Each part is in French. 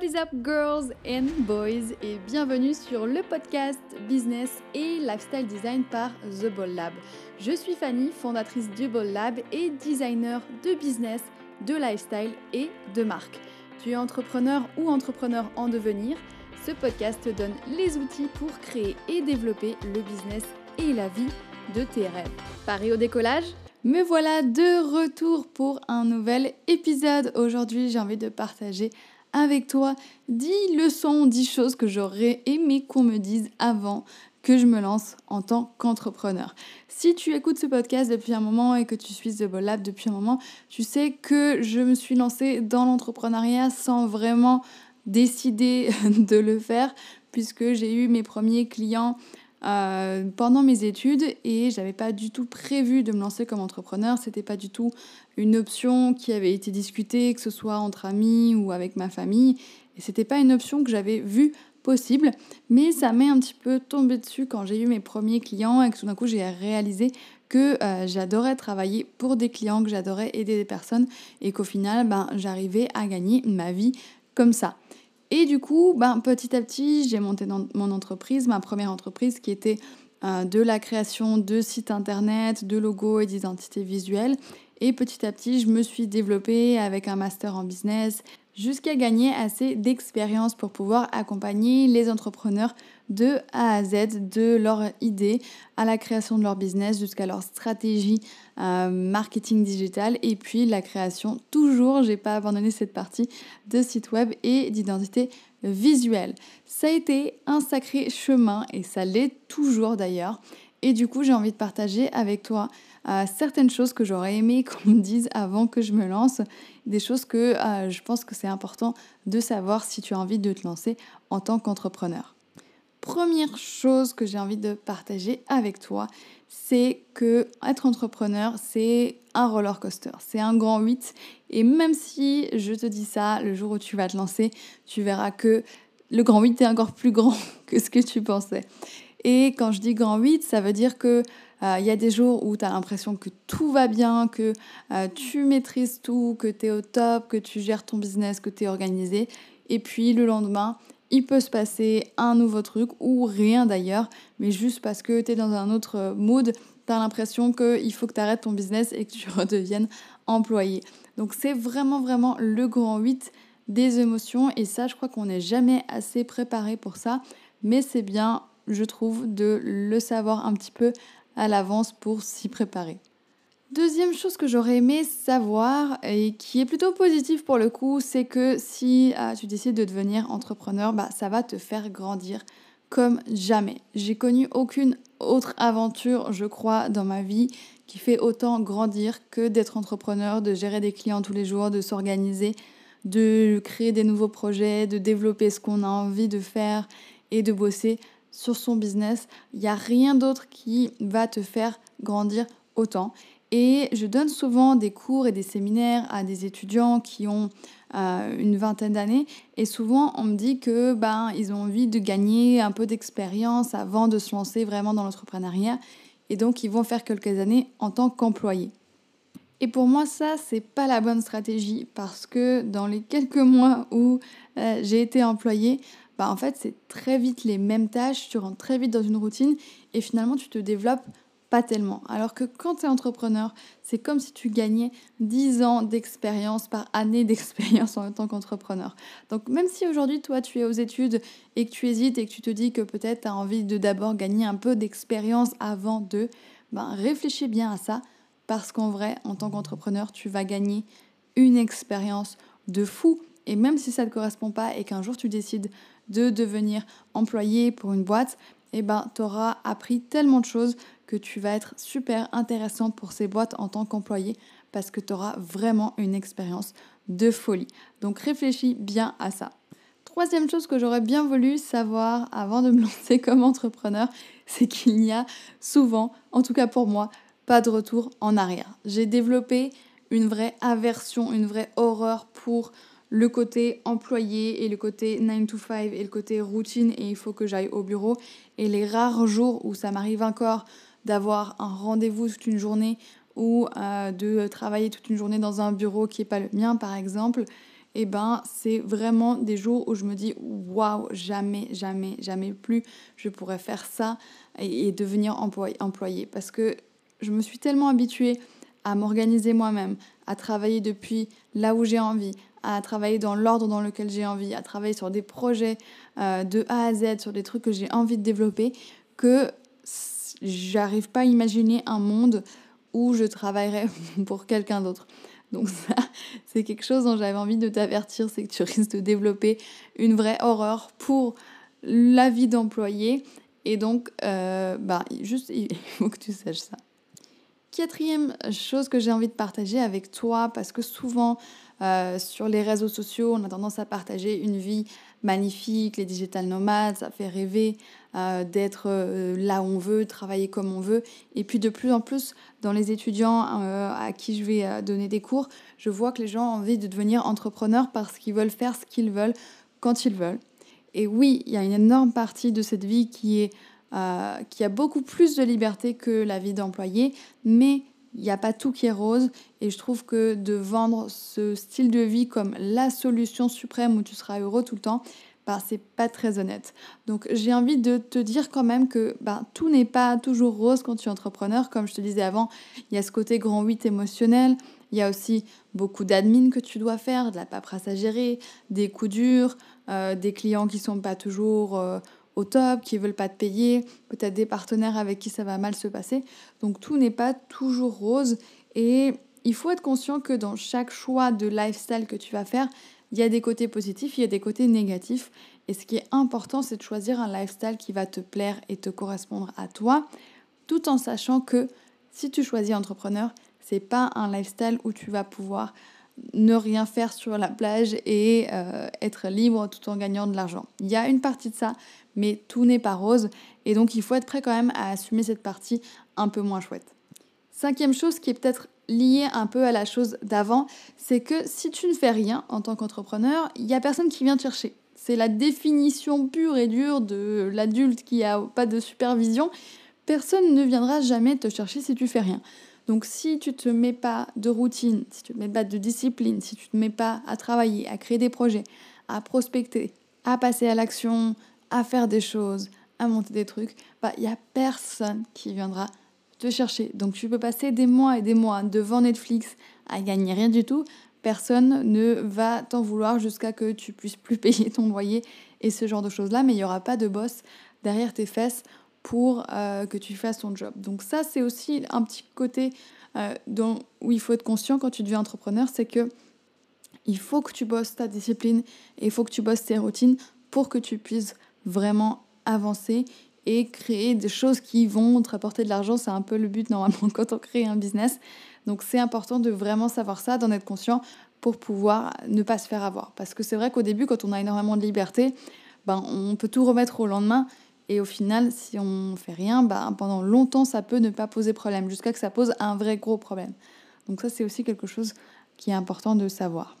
What is up girls and boys? Et bienvenue sur le podcast Business et Lifestyle Design par The Ball Lab. Je suis Fanny, fondatrice du Ball Lab et designer de business, de lifestyle et de marque. Tu es entrepreneur ou entrepreneur en devenir Ce podcast te donne les outils pour créer et développer le business et la vie de tes rêves. Paris au décollage? Me voilà de retour pour un nouvel épisode. Aujourd'hui, j'ai envie de partager avec toi 10 leçons, 10 choses que j'aurais aimé qu'on me dise avant que je me lance en tant qu'entrepreneur. Si tu écoutes ce podcast depuis un moment et que tu suis The Ball Lab depuis un moment, tu sais que je me suis lancée dans l'entrepreneuriat sans vraiment décider de le faire puisque j'ai eu mes premiers clients euh, pendant mes études et j'avais pas du tout prévu de me lancer comme entrepreneur. C'était pas du tout une option qui avait été discutée, que ce soit entre amis ou avec ma famille. Et c'était pas une option que j'avais vue possible, mais ça m'est un petit peu tombé dessus quand j'ai eu mes premiers clients et que tout d'un coup j'ai réalisé que euh, j'adorais travailler pour des clients, que j'adorais aider des personnes et qu'au final ben, j'arrivais à gagner ma vie comme ça. Et du coup, ben, petit à petit, j'ai monté dans mon entreprise, ma première entreprise qui était euh, de la création de sites internet, de logos et d'identité visuelle. Et petit à petit, je me suis développée avec un master en business jusqu'à gagner assez d'expérience pour pouvoir accompagner les entrepreneurs de A à Z, de leur idée à la création de leur business jusqu'à leur stratégie euh, marketing digital et puis la création, toujours, j'ai pas abandonné cette partie, de site web et d'identité visuelle. Ça a été un sacré chemin et ça l'est toujours d'ailleurs. Et du coup, j'ai envie de partager avec toi euh, certaines choses que j'aurais aimé qu'on me dise avant que je me lance, des choses que euh, je pense que c'est important de savoir si tu as envie de te lancer en tant qu'entrepreneur. Première chose que j'ai envie de partager avec toi, c'est que être entrepreneur, c'est un roller coaster, c'est un grand 8 et même si je te dis ça, le jour où tu vas te lancer, tu verras que le grand 8 est encore plus grand que ce que tu pensais. Et quand je dis grand 8, ça veut dire que euh, il y a des jours où tu as l'impression que tout va bien, que euh, tu maîtrises tout, que tu es au top, que tu gères ton business, que tu es organisé. Et puis le lendemain, il peut se passer un nouveau truc ou rien d'ailleurs, mais juste parce que tu es dans un autre mood, tu as l'impression qu'il faut que tu arrêtes ton business et que tu redeviennes employé. Donc c'est vraiment vraiment le grand 8 des émotions et ça je crois qu'on n'est jamais assez préparé pour ça, mais c'est bien je trouve de le savoir un petit peu à l'avance pour s'y préparer. Deuxième chose que j'aurais aimé savoir et qui est plutôt positive pour le coup, c'est que si ah, tu décides de devenir entrepreneur, bah, ça va te faire grandir comme jamais. J'ai connu aucune autre aventure, je crois, dans ma vie qui fait autant grandir que d'être entrepreneur, de gérer des clients tous les jours, de s'organiser, de créer des nouveaux projets, de développer ce qu'on a envie de faire et de bosser sur son business. Il n'y a rien d'autre qui va te faire grandir autant. Et je donne souvent des cours et des séminaires à des étudiants qui ont euh, une vingtaine d'années. Et souvent, on me dit que ben, ils ont envie de gagner un peu d'expérience avant de se lancer vraiment dans l'entrepreneuriat. Et donc, ils vont faire quelques années en tant qu'employés. Et pour moi, ça, c'est pas la bonne stratégie parce que dans les quelques mois où euh, j'ai été employée, bah, en fait, c'est très vite les mêmes tâches, tu rentres très vite dans une routine et finalement, tu te développes pas tellement. Alors que quand tu es entrepreneur, c'est comme si tu gagnais 10 ans d'expérience par année d'expérience en tant qu'entrepreneur. Donc même si aujourd'hui, toi, tu es aux études et que tu hésites et que tu te dis que peut-être tu as envie de d'abord gagner un peu d'expérience avant de, ben, réfléchis bien à ça parce qu'en vrai, en tant qu'entrepreneur, tu vas gagner une expérience de fou. Et même si ça ne te correspond pas et qu'un jour tu décides de devenir employé pour une boîte, eh ben, tu auras appris tellement de choses que tu vas être super intéressant pour ces boîtes en tant qu'employé parce que tu auras vraiment une expérience de folie. Donc réfléchis bien à ça. Troisième chose que j'aurais bien voulu savoir avant de me lancer comme entrepreneur, c'est qu'il n'y a souvent, en tout cas pour moi, pas de retour en arrière. J'ai développé une vraie aversion, une vraie horreur pour le côté employé et le côté 9 to 5 et le côté routine et il faut que j'aille au bureau. Et les rares jours où ça m'arrive encore d'avoir un rendez-vous toute une journée ou euh, de travailler toute une journée dans un bureau qui n'est pas le mien par exemple, et eh ben c'est vraiment des jours où je me dis waouh, jamais, jamais, jamais plus je pourrais faire ça et, devenir employé, employé. Parce que je me suis tellement habituée à m'organiser moi-même, à travailler depuis là où j'ai envie, à travailler dans l'ordre dans lequel j'ai envie, à travailler sur des projets euh, de A à Z, sur des trucs que j'ai envie de développer, que j'arrive pas à imaginer un monde où je travaillerais pour quelqu'un d'autre. Donc ça, c'est quelque chose dont j'avais envie de t'avertir, c'est que tu risques de développer une vraie horreur pour la vie d'employé. Et donc, euh, bah, juste, il faut que tu saches ça. Quatrième chose que j'ai envie de partager avec toi, parce que souvent euh, sur les réseaux sociaux, on a tendance à partager une vie magnifique, les digital nomades, ça fait rêver euh, d'être euh, là où on veut, travailler comme on veut. Et puis de plus en plus, dans les étudiants à qui je vais donner des cours, je vois que les gens ont envie de devenir entrepreneurs parce qu'ils veulent faire ce qu'ils veulent quand ils veulent. Et oui, il y a une énorme partie de cette vie qui est euh, qui a beaucoup plus de liberté que la vie d'employé, mais il n'y a pas tout qui est rose et je trouve que de vendre ce style de vie comme la solution suprême où tu seras heureux tout le temps, bah, c'est pas très honnête. Donc j'ai envie de te dire quand même que bah, tout n'est pas toujours rose quand tu es entrepreneur. Comme je te disais avant, il y a ce côté grand 8 émotionnel, il y a aussi beaucoup d'admin que tu dois faire, de la paperasse à gérer, des coups durs, euh, des clients qui sont pas toujours... Euh, au top, qui veulent pas te payer, peut-être des partenaires avec qui ça va mal se passer. Donc tout n'est pas toujours rose et il faut être conscient que dans chaque choix de lifestyle que tu vas faire, il y a des côtés positifs, il y a des côtés négatifs. Et ce qui est important, c'est de choisir un lifestyle qui va te plaire et te correspondre à toi, tout en sachant que si tu choisis entrepreneur, c'est pas un lifestyle où tu vas pouvoir ne rien faire sur la plage et euh, être libre tout en gagnant de l'argent. Il y a une partie de ça, mais tout n'est pas rose et donc il faut être prêt quand même à assumer cette partie un peu moins chouette. Cinquième chose qui est peut-être liée un peu à la chose d'avant, c'est que si tu ne fais rien en tant qu'entrepreneur, il n'y a personne qui vient te chercher. C'est la définition pure et dure de l'adulte qui n'a pas de supervision. Personne ne viendra jamais te chercher si tu fais rien. Donc si tu ne te mets pas de routine, si tu ne te mets pas de discipline, si tu ne te mets pas à travailler, à créer des projets, à prospecter, à passer à l'action, à faire des choses, à monter des trucs, bah il y a personne qui viendra te chercher. Donc tu peux passer des mois et des mois devant Netflix à gagner rien du tout, personne ne va t'en vouloir jusqu'à que tu puisses plus payer ton loyer et ce genre de choses-là, mais il n'y aura pas de boss derrière tes fesses pour euh, que tu fasses ton job. Donc ça, c'est aussi un petit côté euh, dont, où il faut être conscient quand tu deviens entrepreneur, c'est que il faut que tu bosses ta discipline et il faut que tu bosses tes routines pour que tu puisses vraiment avancer et créer des choses qui vont te rapporter de l'argent. C'est un peu le but normalement quand on crée un business. Donc c'est important de vraiment savoir ça, d'en être conscient pour pouvoir ne pas se faire avoir. Parce que c'est vrai qu'au début, quand on a énormément de liberté, ben, on peut tout remettre au lendemain et au final, si on fait rien, bah, pendant longtemps, ça peut ne pas poser problème, jusqu'à que ça pose un vrai gros problème. Donc ça, c'est aussi quelque chose qui est important de savoir.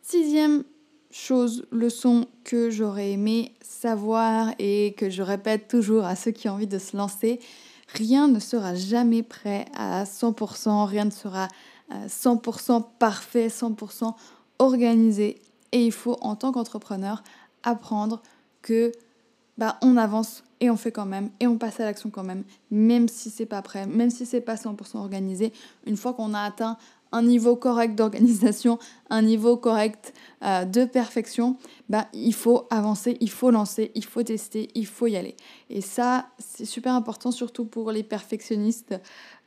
Sixième chose, leçon que j'aurais aimé savoir et que je répète toujours à ceux qui ont envie de se lancer, rien ne sera jamais prêt à 100%, rien ne sera 100% euh, parfait, 100% organisé. Et il faut, en tant qu'entrepreneur, apprendre que bah, on avance et on fait quand même et on passe à l'action quand même, même si c'est pas prêt, même si c'est pas 100% organisé. Une fois qu'on a atteint un niveau correct d'organisation, un niveau correct euh, de perfection, bah, il faut avancer, il faut lancer, il faut tester, il faut y aller. Et ça, c'est super important, surtout pour les perfectionnistes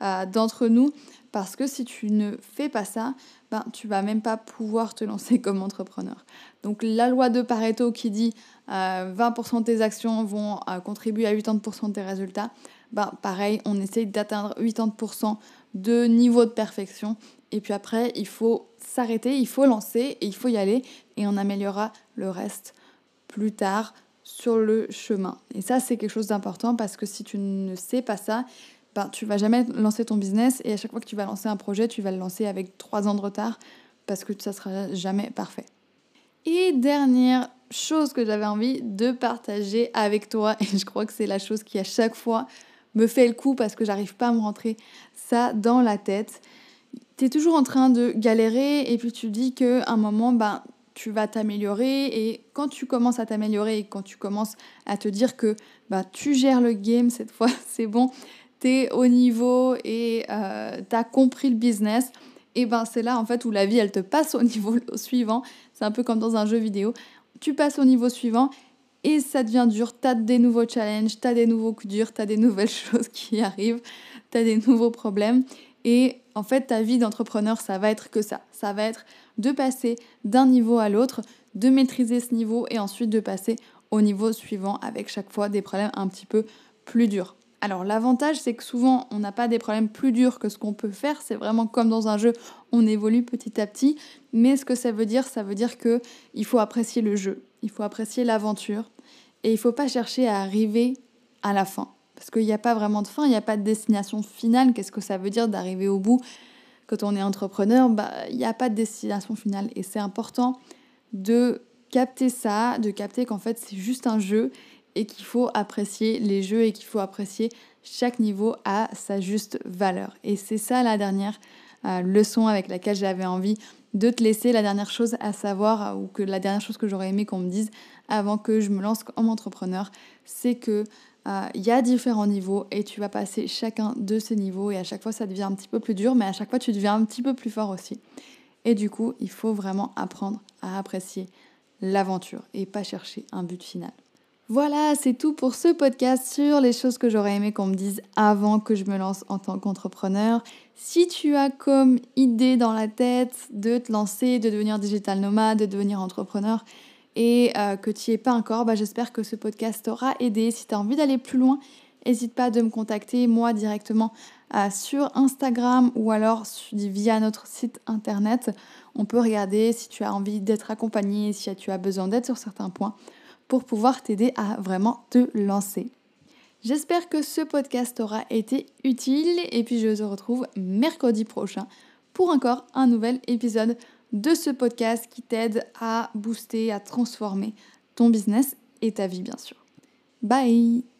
euh, d'entre nous, parce que si tu ne fais pas ça, ben, tu vas même pas pouvoir te lancer comme entrepreneur. Donc la loi de Pareto qui dit 20% euh, de tes actions vont contribuer à 80% de tes résultats, ben, pareil, on essaye d'atteindre 80% de niveau de perfection et puis après, il faut s'arrêter, il faut lancer et il faut y aller et on améliorera le reste plus tard sur le chemin. Et ça, c'est quelque chose d'important parce que si tu ne sais pas ça, ben, tu vas jamais lancer ton business et à chaque fois que tu vas lancer un projet, tu vas le lancer avec trois ans de retard parce que ça sera jamais parfait. Et dernière chose que j'avais envie de partager avec toi, et je crois que c'est la chose qui à chaque fois me fait le coup parce que j'arrive pas à me rentrer ça dans la tête, tu es toujours en train de galérer et puis tu dis qu'à un moment, ben, tu vas t'améliorer et quand tu commences à t'améliorer et quand tu commences à te dire que bah, tu gères le game cette fois, c'est bon, tu es au niveau et euh, tu as compris le business, et ben c'est là en fait où la vie elle te passe au niveau suivant. C'est un peu comme dans un jeu vidéo. Tu passes au niveau suivant et ça devient dur. Tu as des nouveaux challenges, tu as des nouveaux coups durs, tu as des nouvelles choses qui arrivent, tu as des nouveaux problèmes. Et en fait, ta vie d'entrepreneur, ça va être que ça. Ça va être de passer d'un niveau à l'autre, de maîtriser ce niveau et ensuite de passer au niveau suivant avec chaque fois des problèmes un petit peu plus durs. Alors l'avantage c'est que souvent on n'a pas des problèmes plus durs que ce qu'on peut faire, c'est vraiment comme dans un jeu, on évolue petit à petit, mais ce que ça veut dire, ça veut dire que il faut apprécier le jeu, il faut apprécier l'aventure et il faut pas chercher à arriver à la fin. Parce qu'il n'y a pas vraiment de fin, il n'y a pas de destination finale, qu'est-ce que ça veut dire d'arriver au bout? Quand on est entrepreneur, bah, il n'y a pas de destination finale. Et c'est important de capter ça, de capter qu'en fait c'est juste un jeu et qu'il faut apprécier les jeux et qu'il faut apprécier chaque niveau à sa juste valeur. Et c'est ça la dernière euh, leçon avec laquelle j'avais envie de te laisser, la dernière chose à savoir euh, ou que la dernière chose que j'aurais aimé qu'on me dise avant que je me lance comme entrepreneur, c'est que euh, il y a différents niveaux et tu vas passer chacun de ces niveaux et à chaque fois ça devient un petit peu plus dur, mais à chaque fois tu deviens un petit peu plus fort aussi. Et du coup, il faut vraiment apprendre à apprécier l'aventure et pas chercher un but final. Voilà, c'est tout pour ce podcast sur les choses que j'aurais aimé qu'on me dise avant que je me lance en tant qu'entrepreneur. Si tu as comme idée dans la tête de te lancer, de devenir digital nomade, de devenir entrepreneur, et euh, que tu n'y es pas encore, bah, j'espère que ce podcast t'aura aidé. Si tu as envie d'aller plus loin, n'hésite pas de me contacter moi directement euh, sur Instagram ou alors via notre site internet. On peut regarder si tu as envie d'être accompagné, si tu as besoin d'aide sur certains points pour pouvoir t'aider à vraiment te lancer. J'espère que ce podcast aura été utile et puis je te retrouve mercredi prochain pour encore un nouvel épisode de ce podcast qui t'aide à booster, à transformer ton business et ta vie bien sûr. Bye